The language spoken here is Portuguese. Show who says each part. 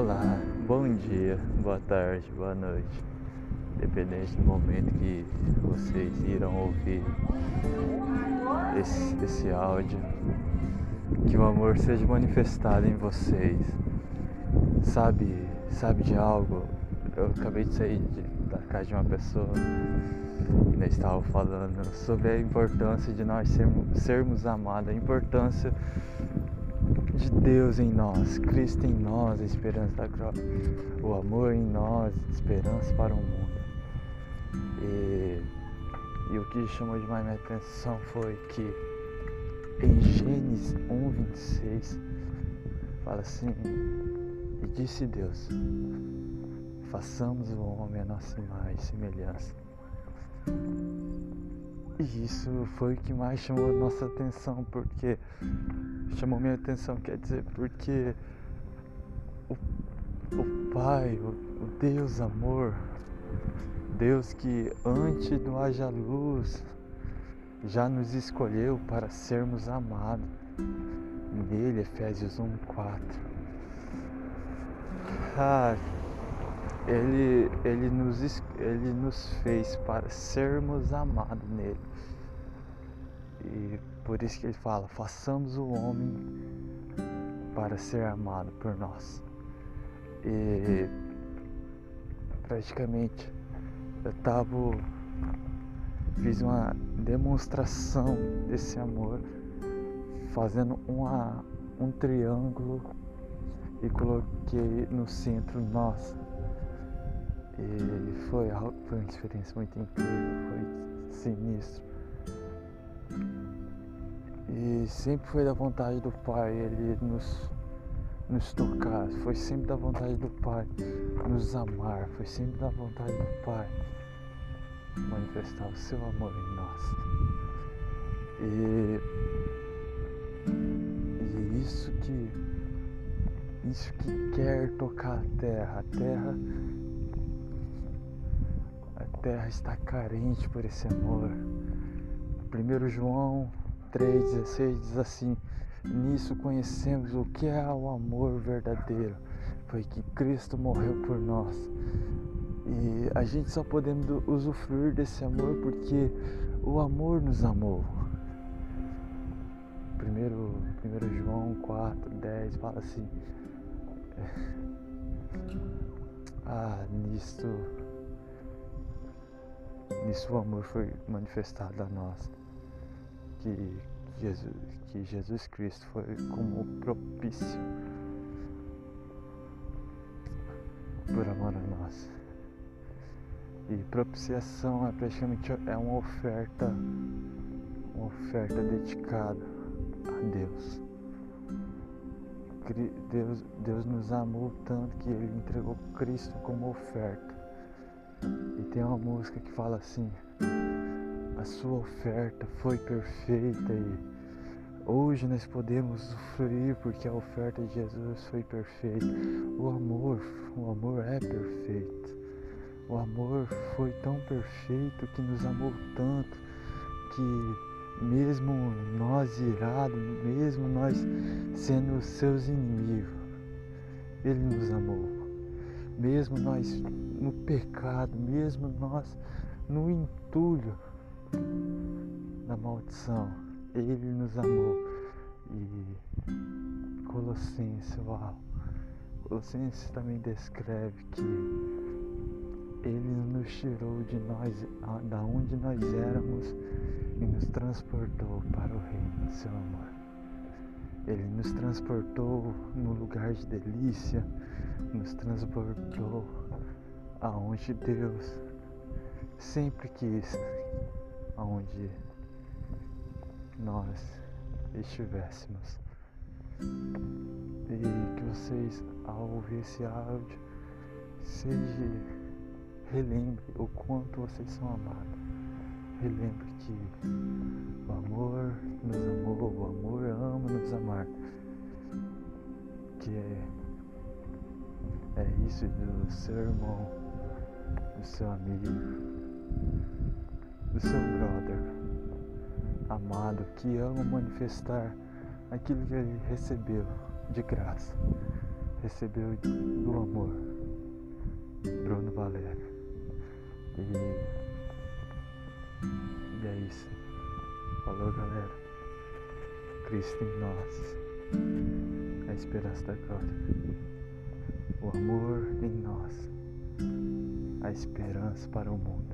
Speaker 1: Olá, bom dia, boa tarde, boa noite. Independente do momento que vocês irão ouvir esse, esse áudio, que o amor seja manifestado em vocês. Sabe, sabe de algo? Eu acabei de sair de, da casa de uma pessoa que nós estava falando sobre a importância de nós sermos, sermos amados, a importância de Deus em nós, Cristo em nós, a esperança da glória, o amor em nós, esperança para o mundo. E, e o que chamou demais minha atenção foi que em Gênesis 1, 26, fala assim: E disse Deus: Façamos o homem a nossa imagem e semelhança. E isso foi o que mais chamou nossa atenção, porque chamou minha atenção, quer dizer, porque o, o Pai, o, o Deus amor, Deus que antes do haja luz já nos escolheu para sermos amados. Nele, Efésios 1, 4. Ah, ele, ele, nos, ele nos fez para sermos amados nele. E por isso que ele fala: façamos o homem para ser amado por nós. E praticamente eu tava fiz uma demonstração desse amor fazendo uma, um triângulo e coloquei no centro nós. E foi, foi uma experiência muito incrível, foi sinistro. E sempre foi da vontade do Pai Ele nos, nos tocar, foi sempre da vontade do Pai nos amar, foi sempre da vontade do Pai manifestar o seu amor em nós. E, e isso que isso que quer tocar a terra, a terra a terra está carente por esse amor. 1 João 3,16 diz assim: Nisso conhecemos o que é o amor verdadeiro, foi que Cristo morreu por nós. E a gente só podemos usufruir desse amor porque o amor nos amou. 1 João 4, 10 fala assim: Ah, nisto, nisso o amor foi manifestado a nós que Jesus, que Jesus Cristo foi como propício por amor a nós. E propiciação é praticamente é uma oferta, uma oferta dedicada a Deus. Deus, Deus nos amou tanto que Ele entregou Cristo como oferta. E tem uma música que fala assim: a sua oferta foi perfeita e hoje nós podemos sofrer porque a oferta de Jesus foi perfeita. O amor, o amor é perfeito. O amor foi tão perfeito que nos amou tanto que mesmo nós irados, mesmo nós sendo seus inimigos, ele nos amou. Mesmo nós no pecado, mesmo nós no entulho, da maldição. Ele nos amou. E Colossenses, uau. Colossenses também descreve que ele nos tirou de nós, da onde nós éramos e nos transportou para o reino do seu amor. Ele nos transportou no lugar de delícia, nos transportou aonde Deus sempre quis aonde nós estivéssemos. E que vocês, ao ouvir esse áudio, seja relembre o quanto vocês são amados. Relembre que o amor nos amou, o amor ama nos amar. Que é, é isso do seu irmão, do seu amigo do seu brother amado que ama manifestar aquilo que ele recebeu de graça. recebeu do amor. Bruno Valério. E, e é isso. Falou galera. Cristo em nós. A esperança da glória. O amor em nós. A esperança para o mundo.